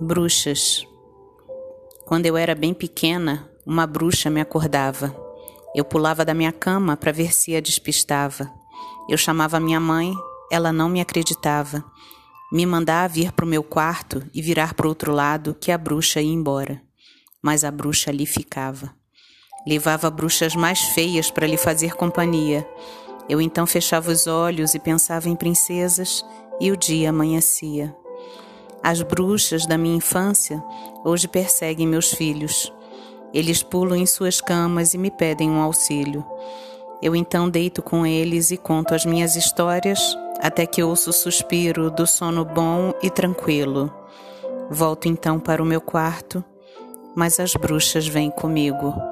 Bruxas. Quando eu era bem pequena, uma bruxa me acordava. Eu pulava da minha cama para ver se a despistava. Eu chamava minha mãe, ela não me acreditava. Me mandava vir para o meu quarto e virar para o outro lado que a bruxa ia embora. Mas a bruxa ali ficava. Levava bruxas mais feias para lhe fazer companhia. Eu então fechava os olhos e pensava em princesas e o dia amanhecia. As bruxas da minha infância hoje perseguem meus filhos. Eles pulam em suas camas e me pedem um auxílio. Eu então deito com eles e conto as minhas histórias até que ouço o suspiro do sono bom e tranquilo. Volto então para o meu quarto, mas as bruxas vêm comigo.